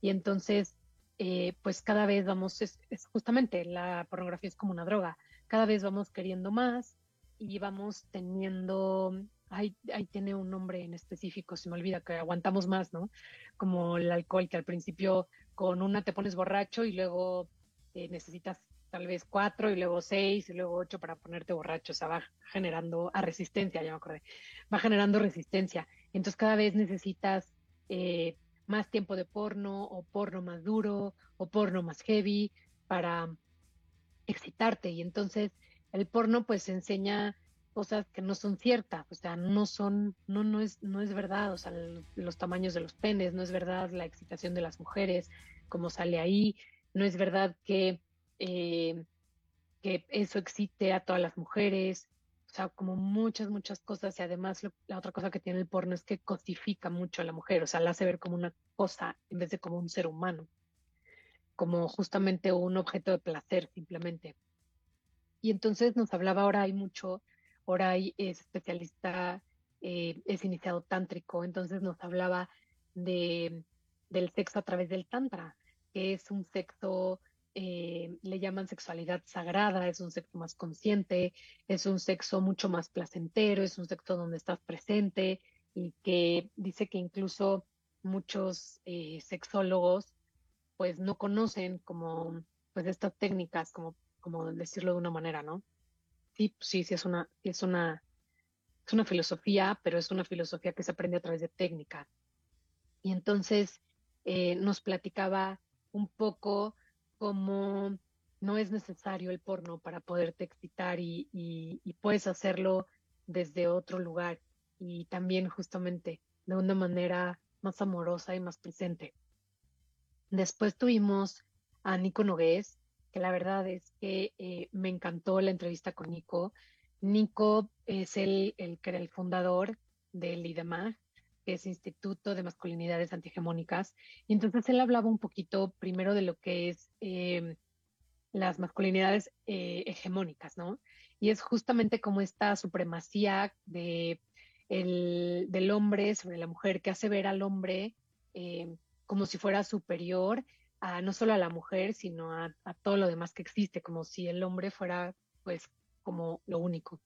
Y entonces, eh, pues cada vez vamos, es, justamente la pornografía es como una droga, cada vez vamos queriendo más y vamos teniendo, ahí, ahí tiene un nombre en específico, se me olvida que aguantamos más, ¿no? Como el alcohol, que al principio con una te pones borracho y luego eh, necesitas tal vez cuatro y luego seis y luego ocho para ponerte borracho, o sea, va generando a resistencia, ya me acordé, va generando resistencia. Entonces cada vez necesitas eh, más tiempo de porno o porno más duro o porno más heavy para excitarte. Y entonces el porno pues enseña cosas que no son ciertas, o sea, no son, no, no es, no es verdad, o sea, los tamaños de los penes, no es verdad la excitación de las mujeres, como sale ahí, no es verdad que, eh, que eso excite a todas las mujeres, O sea, como muchas, muchas cosas. Y además la otra cosa que tiene el porno es que cosifica mucho a la mujer, o sea, la hace ver como una cosa en vez de como un ser humano, como justamente un objeto de placer simplemente. Y entonces nos hablaba Oray mucho, Oray es especialista, eh, es iniciado tántrico, entonces nos hablaba de, del sexo a través del tantra, que es un sexo, eh, le llaman sexualidad sagrada, es un sexo más consciente, es un sexo mucho más placentero, es un sexo donde estás presente y que dice que incluso muchos eh, sexólogos pues no conocen como pues estas técnicas, como, como decirlo de una manera, ¿no? Sí, sí, sí es una, es una, es una filosofía, pero es una filosofía que se aprende a través de técnica. Y entonces eh, nos platicaba un poco cómo no es necesario el porno para poderte excitar y, puedes hacerlo desde otro lugar y también justamente de una manera más amorosa y más presente. Después tuvimos a Nico Nogués, que la verdad es que eh, me encantó la entrevista con Nico. Nico es el, el el fundador del IDEMAG, que es Instituto de Masculinidades Antihegemónicas. Y entonces él hablaba un poquito primero de lo que es eh, las masculinidades eh, hegemónicas, ¿no? Y es justamente como esta supremacía de, el, del hombre sobre la mujer que hace ver al hombre eh, como si fuera superior a no solo a la mujer, sino a, a, todo lo demás que existe, como si el hombre fuera pues como lo único.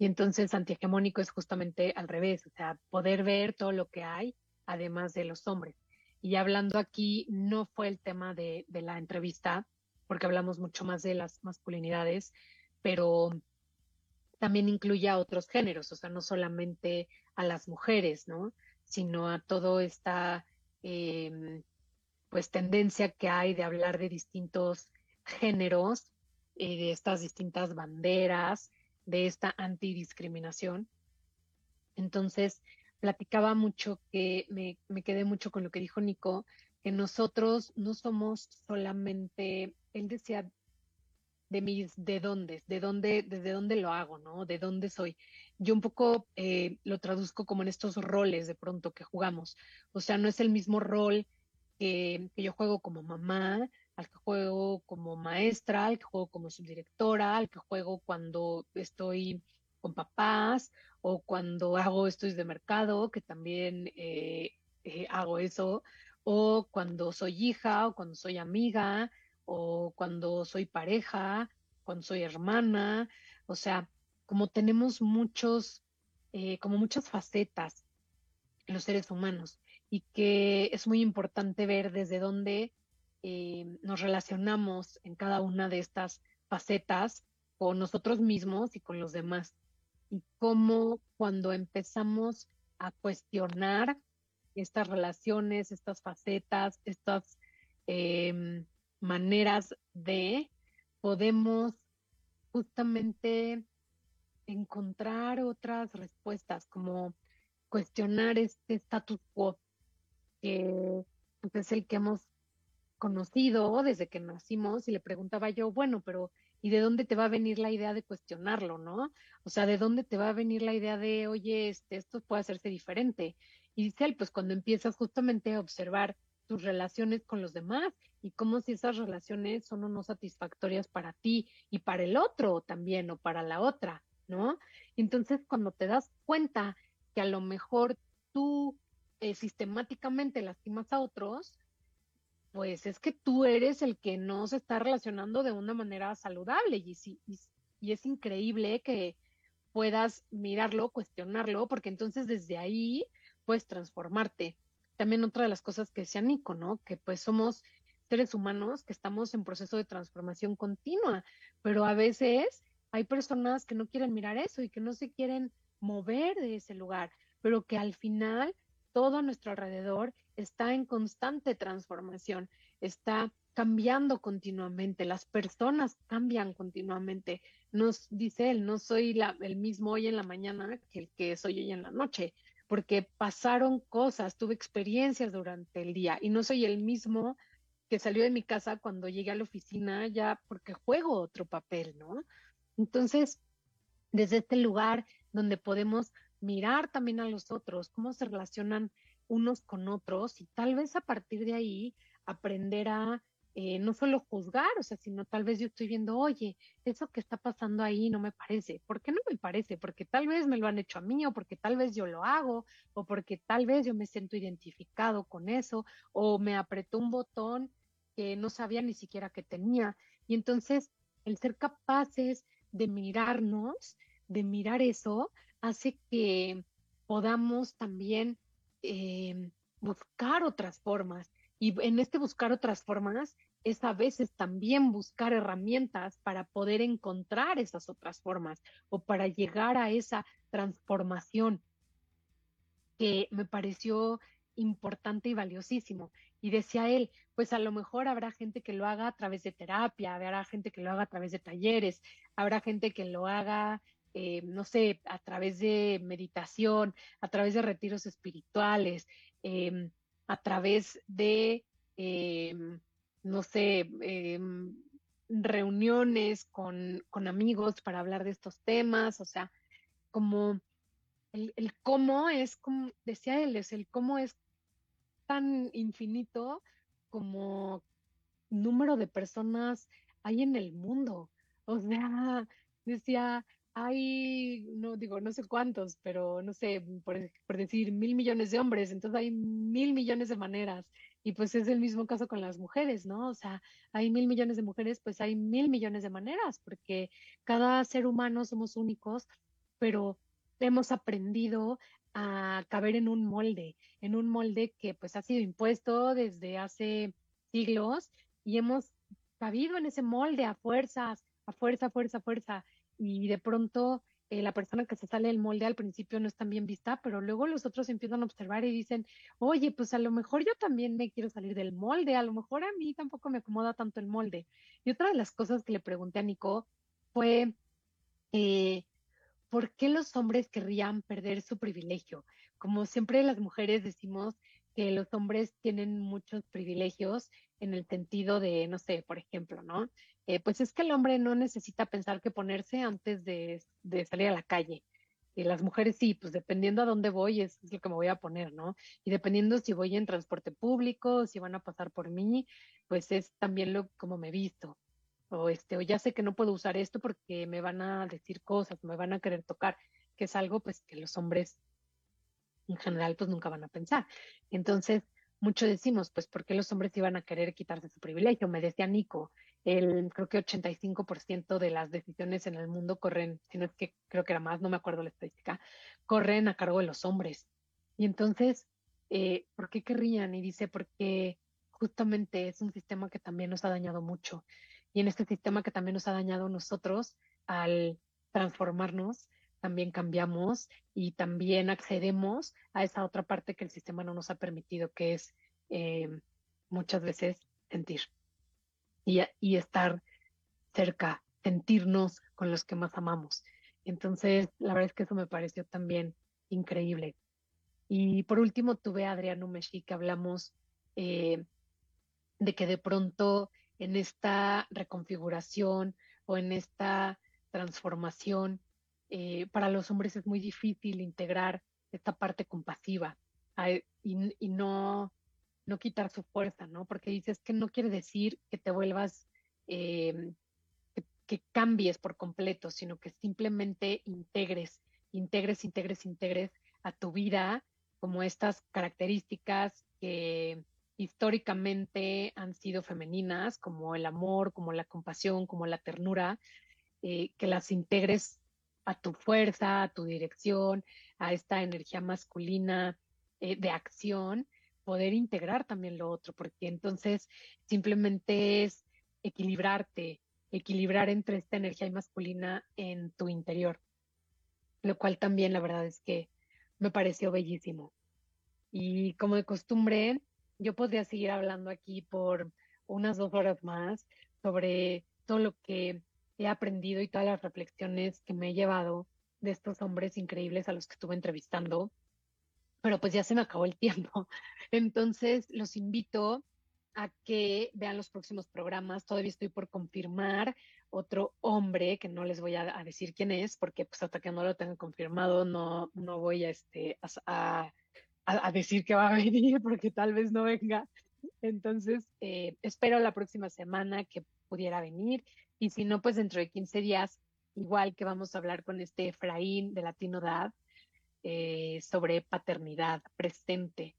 Y entonces antihegemónico es justamente al revés, o sea, poder ver todo lo que hay además de los hombres. Y hablando aquí, no fue el tema de, de la entrevista, porque hablamos mucho más de las masculinidades, pero también incluye a otros géneros, o sea, no solamente a las mujeres, ¿no? Sino a toda esta eh, pues tendencia que hay de hablar de distintos géneros, eh, de estas distintas banderas, de esta antidiscriminación. Entonces, platicaba mucho que me, me, quedé mucho con lo que dijo Nico, que nosotros no somos solamente, él decía, de mis de dónde, de dónde, desde dónde lo hago, ¿no? De dónde soy. Yo un poco eh, lo traduzco como en estos roles de pronto que jugamos. O sea, no es el mismo rol que, que yo juego como mamá, al que juego como maestra, al que juego como subdirectora, al que juego cuando estoy con papás o cuando hago estudios de mercado, que también eh, eh, hago eso, o cuando soy hija o cuando soy amiga o cuando soy pareja, cuando soy hermana, o sea, como tenemos muchos, eh, como muchas facetas en los seres humanos y que es muy importante ver desde dónde eh, nos relacionamos en cada una de estas facetas con nosotros mismos y con los demás. Y cómo cuando empezamos a cuestionar estas relaciones, estas facetas, estas eh, maneras de, podemos justamente encontrar otras respuestas, como cuestionar este status quo que pues, es el que hemos conocido desde que nacimos y le preguntaba yo, bueno, pero ¿y de dónde te va a venir la idea de cuestionarlo, no? O sea, ¿de dónde te va a venir la idea de, oye, este, esto puede hacerse diferente? Y dice él, pues cuando empiezas justamente a observar tus relaciones con los demás y cómo si esas relaciones son o no satisfactorias para ti y para el otro también o para la otra, ¿no? Entonces, cuando te das cuenta que a lo mejor tú eh, sistemáticamente lastimas a otros, pues es que tú eres el que no se está relacionando de una manera saludable y, y, y es increíble que puedas mirarlo, cuestionarlo, porque entonces desde ahí puedes transformarte. También otra de las cosas que decía Nico, ¿no? Que pues somos seres humanos que estamos en proceso de transformación continua, pero a veces hay personas que no quieren mirar eso y que no se quieren mover de ese lugar, pero que al final todo a nuestro alrededor está en constante transformación, está cambiando continuamente, las personas cambian continuamente. Nos dice él, no soy la, el mismo hoy en la mañana que el que soy hoy en la noche, porque pasaron cosas, tuve experiencias durante el día y no soy el mismo que salió de mi casa cuando llegué a la oficina ya porque juego otro papel, ¿no? Entonces, desde este lugar donde podemos mirar también a los otros, cómo se relacionan unos con otros y tal vez a partir de ahí aprender a eh, no solo juzgar, o sea, sino tal vez yo estoy viendo, oye, eso que está pasando ahí no me parece. ¿Por qué no me parece? Porque tal vez me lo han hecho a mí, o porque tal vez yo lo hago, o porque tal vez yo me siento identificado con eso, o me apretó un botón que no sabía ni siquiera que tenía. Y entonces, el ser capaces de mirarnos, de mirar eso, hace que podamos también eh, buscar otras formas. Y en este buscar otras formas es a veces también buscar herramientas para poder encontrar esas otras formas o para llegar a esa transformación que me pareció importante y valiosísimo. Y decía él, pues a lo mejor habrá gente que lo haga a través de terapia, habrá gente que lo haga a través de talleres, habrá gente que lo haga eh, no sé, a través de meditación, a través de retiros espirituales, eh, a través de, eh, no sé, reuniones con, con, amigos para hablar de estos temas, o sea, como el, el cómo es, como decía él, es el cómo es tan infinito como número de personas hay en el mundo. O sea, decía, hay, no digo, no sé cuántos, pero no sé, por, por, decir mil millones de hombres, entonces hay mil millones de maneras. Y pues es el mismo caso con las mujeres, ¿no? O sea, hay mil millones de mujeres, pues hay mil millones de maneras, porque cada ser humano somos únicos, pero hemos aprendido a caber en un molde, en un molde que pues ha sido impuesto desde hace siglos y hemos cabido en ese molde a fuerzas, a fuerza, fuerza, fuerza y de pronto eh, la persona que se sale del molde al principio no es tan bien vista, pero luego los otros empiezan a observar y dicen, oye, pues a lo mejor yo también me quiero salir del molde, a lo mejor a mí tampoco me acomoda tanto el molde. Y otra de las cosas que le pregunté a Nico fue, eh, ¿por qué los hombres querrían perder su privilegio? Como siempre las mujeres decimos que los hombres tienen muchos privilegios en el sentido de, no sé, por ejemplo, ¿no? Eh, pues es que el hombre no necesita pensar qué ponerse antes de, salir a la calle. Y las mujeres sí, pues dependiendo a dónde voy es, es, lo que me voy a poner, ¿no? Y dependiendo si voy en transporte público, si van a pasar por mí, pues es también lo como me visto. O este, o ya sé que no puedo usar esto porque me van a decir cosas, me van a querer tocar, que es algo pues que los hombres en general pues nunca van a pensar. Entonces, mucho decimos, pues, ¿por qué los hombres iban a querer quitarse su privilegio? Me decía Nico, el, creo que 85% de las decisiones en el mundo corren, si no es que creo que era más, no me acuerdo la estadística, corren a cargo de los hombres. Y entonces, eh, ¿por qué querrían? Y dice, porque justamente es un sistema que también nos ha dañado mucho. Y en este sistema que también nos ha dañado nosotros, al transformarnos, también cambiamos y también accedemos a esa otra parte que el sistema no nos ha permitido, que es eh, muchas veces sentir y, estar cerca, sentirnos con los que más amamos. Entonces, la verdad es que eso me pareció también increíble. Y por último, tuve a Adriano Meshi que hablamos eh, de que de pronto en esta reconfiguración o en esta transformación eh, para los hombres es muy difícil integrar esta parte compasiva y, no, no quitar su fuerza, ¿no? Porque dices que no quiere decir que te vuelvas, que, que, cambies por completo, sino que simplemente integres, integres, integres, integres a tu vida como estas características que históricamente han sido femeninas, como el amor, como la compasión, como la ternura, eh, que las integres a tu fuerza, a tu dirección, a esta energía masculina eh, de acción, poder integrar también lo otro, porque entonces simplemente es equilibrarte, equilibrar entre esta energía masculina en tu interior, lo cual también la verdad es que me pareció bellísimo. Y como de costumbre, yo podría seguir hablando aquí por unas dos horas más sobre todo lo que he aprendido y todas las reflexiones que me he llevado de estos hombres increíbles a los que estuve entrevistando, pero pues ya se me acabó el tiempo. Entonces los invito a que vean los próximos programas. Todavía estoy por confirmar otro hombre que no les voy a, decir quién es, porque pues hasta que no lo tenga confirmado no, no voy a, este, a, a, decir que va a venir, porque tal vez no venga. Entonces, eh, espero la próxima semana que pudiera venir. Y si no, pues dentro de 15 días, igual que vamos a hablar con este Efraín de Latino Dad eh, sobre paternidad presente.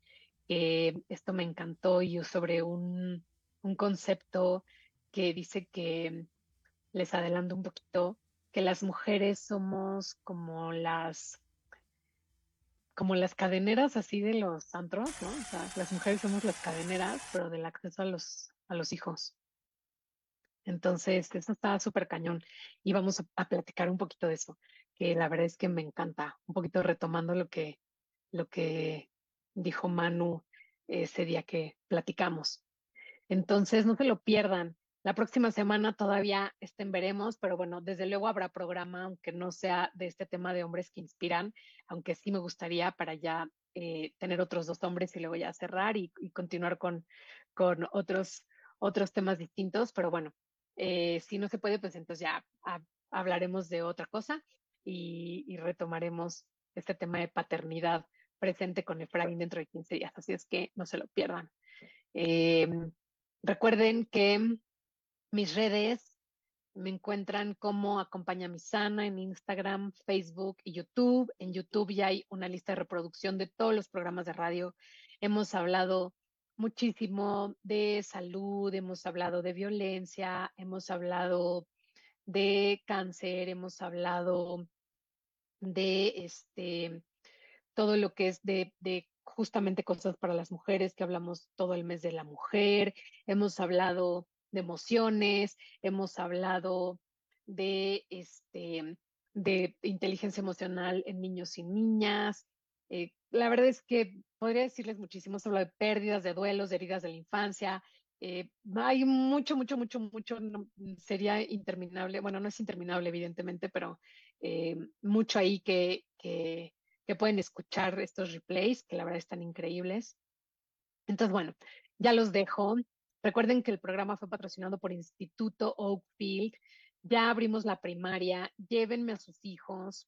Eh, esto me encantó y sobre un, un concepto que dice que, les adelanto un poquito, que las mujeres somos como las como las cadeneras así de los antros, ¿no? O sea, las mujeres somos las cadeneras, pero del acceso a los, a los hijos. Entonces, eso está súper cañón. Y vamos a platicar un poquito de eso, que la verdad es que me encanta, un poquito retomando lo que, lo que dijo Manu ese día que platicamos. Entonces, no se lo pierdan. La próxima semana todavía estén veremos, pero bueno, desde luego habrá programa, aunque no sea de este tema de hombres que inspiran, aunque sí me gustaría para ya eh, tener otros dos hombres y luego ya cerrar y, continuar con, con otros, otros temas distintos, pero bueno, eh, si no se puede, pues entonces ya ha- hablaremos de otra cosa y, y retomaremos este tema de paternidad presente con Efraín dentro de 15 días, así es que no se lo pierdan. Eh, recuerden que mis redes me encuentran como Acompaña mi Sana en Instagram, Facebook y YouTube. En YouTube ya hay una lista de reproducción de todos los programas de radio. Hemos hablado muchísimo de salud, hemos hablado de violencia, hemos hablado de cáncer, hemos hablado de este todo lo que es de, de justamente cosas para las mujeres, que hablamos todo el mes de la mujer, hemos hablado de emociones, hemos hablado de este de inteligencia emocional en niños y niñas. Eh, la verdad es que podría decirles muchísimo sobre pérdidas, de duelos, de heridas de la infancia. Eh, hay mucho, mucho, mucho, mucho, no- sería interminable, bueno, no es interminable evidentemente, pero eh, mucho ahí que, que, que pueden escuchar estos replays, que la verdad están increíbles. Entonces, bueno, ya los dejo. Recuerden que el programa fue patrocinado por Instituto Oakfield. Ya abrimos la primaria. Llévenme a sus hijos.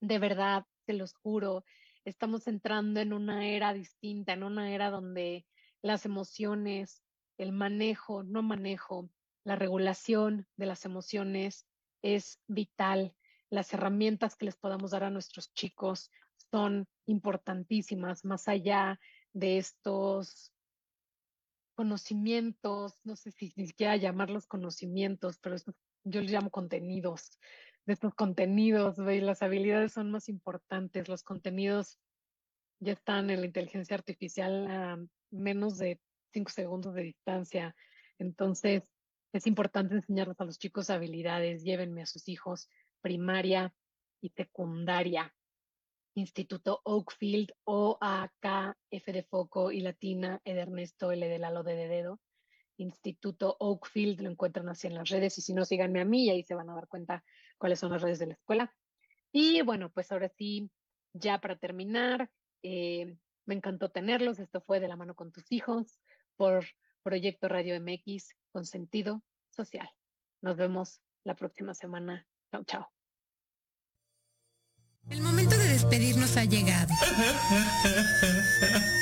De verdad, se los juro, estamos entrando en una era distinta, en una era donde las emociones, el manejo, no manejo, la regulación de las emociones es vital. Las herramientas que les podamos dar a nuestros chicos son importantísimas, más allá de estos conocimientos, no sé si ni siquiera llamarlos conocimientos, pero yo les llamo contenidos, de estos contenidos, las habilidades son más importantes, los contenidos ya están en la inteligencia artificial a menos de cinco segundos de distancia, entonces es importante enseñarles a los chicos habilidades, llévenme a sus hijos primaria y secundaria. Instituto Oakfield, O A K F de foco y latina, E de Ernesto, L de Lalo, D de dedo. Instituto Oakfield, lo encuentran así en las redes y si no, síganme a mí y ahí se van a dar cuenta cuáles son las redes de la escuela. Y bueno, pues ahora sí, ya para terminar, eh, me encantó tenerlos. Esto fue de la mano con tus hijos por Proyecto Radio MX con sentido social. Nos vemos la próxima semana. Chao, chao. El momento de despedirnos ha llegado.